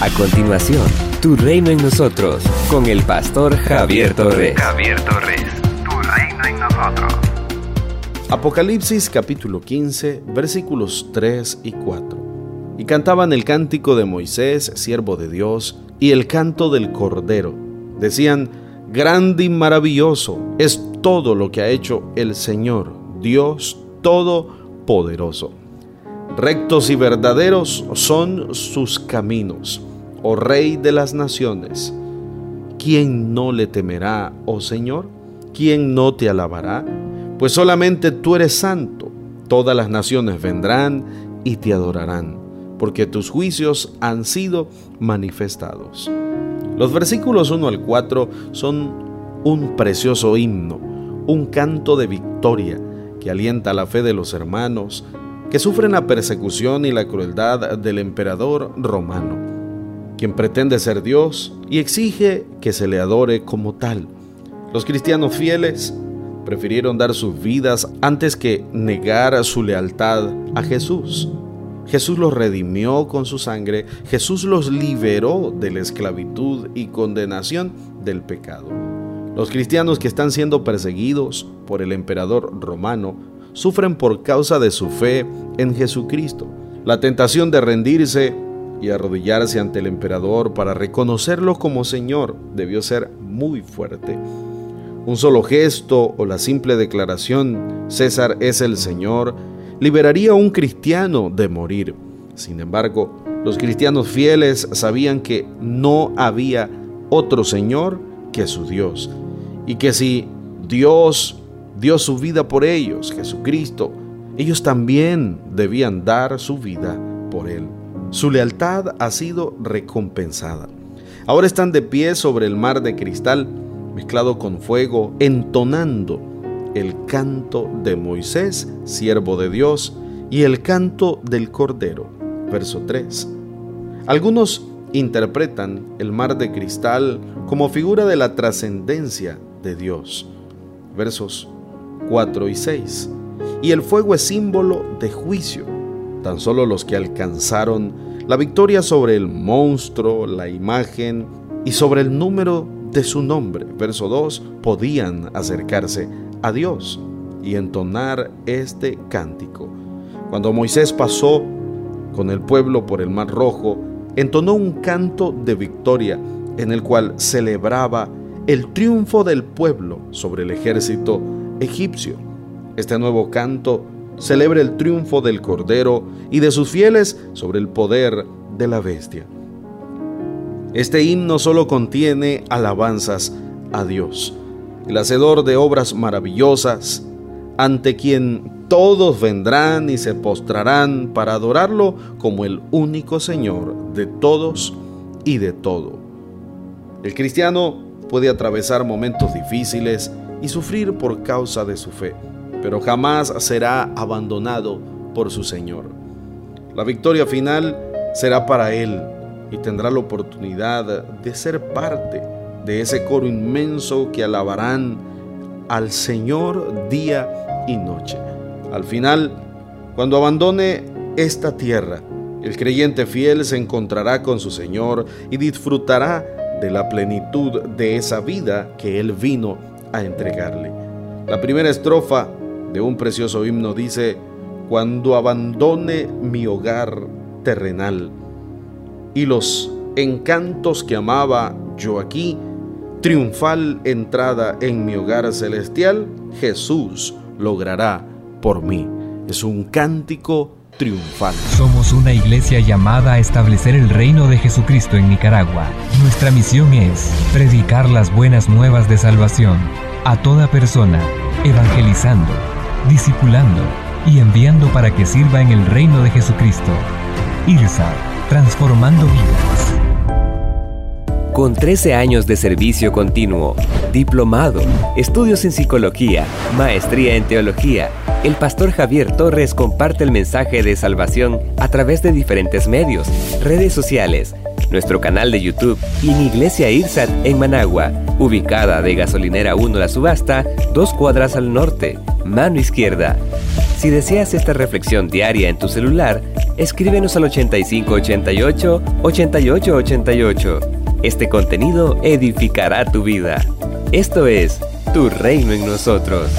A continuación, Tu Reino en Nosotros, con el pastor Javier Torres. Javier Torres, Tu Reino en Nosotros. Apocalipsis capítulo 15, versículos 3 y 4. Y cantaban el cántico de Moisés, siervo de Dios, y el canto del Cordero. Decían, grande y maravilloso es todo lo que ha hecho el Señor, Dios Todopoderoso. Rectos y verdaderos son sus caminos, oh Rey de las naciones. ¿Quién no le temerá, oh Señor? ¿Quién no te alabará? Pues solamente tú eres santo. Todas las naciones vendrán y te adorarán, porque tus juicios han sido manifestados. Los versículos 1 al 4 son un precioso himno, un canto de victoria que alienta la fe de los hermanos, que sufren la persecución y la crueldad del emperador romano, quien pretende ser Dios y exige que se le adore como tal. Los cristianos fieles prefirieron dar sus vidas antes que negar su lealtad a Jesús. Jesús los redimió con su sangre, Jesús los liberó de la esclavitud y condenación del pecado. Los cristianos que están siendo perseguidos por el emperador romano sufren por causa de su fe en Jesucristo. La tentación de rendirse y arrodillarse ante el emperador para reconocerlo como Señor debió ser muy fuerte. Un solo gesto o la simple declaración, César es el Señor, liberaría a un cristiano de morir. Sin embargo, los cristianos fieles sabían que no había otro Señor que su Dios, y que si Dios dio su vida por ellos, Jesucristo, ellos también debían dar su vida por Él. Su lealtad ha sido recompensada. Ahora están de pie sobre el mar de cristal, mezclado con fuego, entonando el canto de Moisés, siervo de Dios, y el canto del Cordero. Verso 3. Algunos interpretan el mar de cristal como figura de la trascendencia de Dios. Versos 4 y 6. Y el fuego es símbolo de juicio. Tan solo los que alcanzaron la victoria sobre el monstruo, la imagen y sobre el número de su nombre, verso 2, podían acercarse a Dios y entonar este cántico. Cuando Moisés pasó con el pueblo por el Mar Rojo, entonó un canto de victoria en el cual celebraba el triunfo del pueblo sobre el ejército Este nuevo canto celebra el triunfo del Cordero y de sus fieles sobre el poder de la bestia. Este himno solo contiene alabanzas a Dios, el hacedor de obras maravillosas, ante quien todos vendrán y se postrarán para adorarlo como el único Señor de todos y de todo. El cristiano puede atravesar momentos difíciles y sufrir por causa de su fe, pero jamás será abandonado por su Señor. La victoria final será para Él y tendrá la oportunidad de ser parte de ese coro inmenso que alabarán al Señor día y noche. Al final, cuando abandone esta tierra, el creyente fiel se encontrará con su Señor y disfrutará de la plenitud de esa vida que Él vino a entregarle. La primera estrofa de un precioso himno dice, cuando abandone mi hogar terrenal y los encantos que amaba yo aquí, triunfal entrada en mi hogar celestial, Jesús logrará por mí. Es un cántico triunfal. Somos una iglesia llamada a establecer el reino de Jesucristo en Nicaragua. Nuestra misión es predicar las buenas nuevas de salvación a toda persona, evangelizando, discipulando y enviando para que sirva en el reino de Jesucristo. IRSA, transformando vidas. Con 13 años de servicio continuo, diplomado, estudios en psicología, maestría en teología, el pastor Javier Torres comparte el mensaje de salvación a través de diferentes medios, redes sociales, nuestro canal de YouTube y en Iglesia Irsat en Managua, ubicada de Gasolinera 1 La Subasta, dos cuadras al norte, mano izquierda. Si deseas esta reflexión diaria en tu celular, Escríbenos al 8588 8888. Este contenido edificará tu vida. Esto es Tu Reino en nosotros.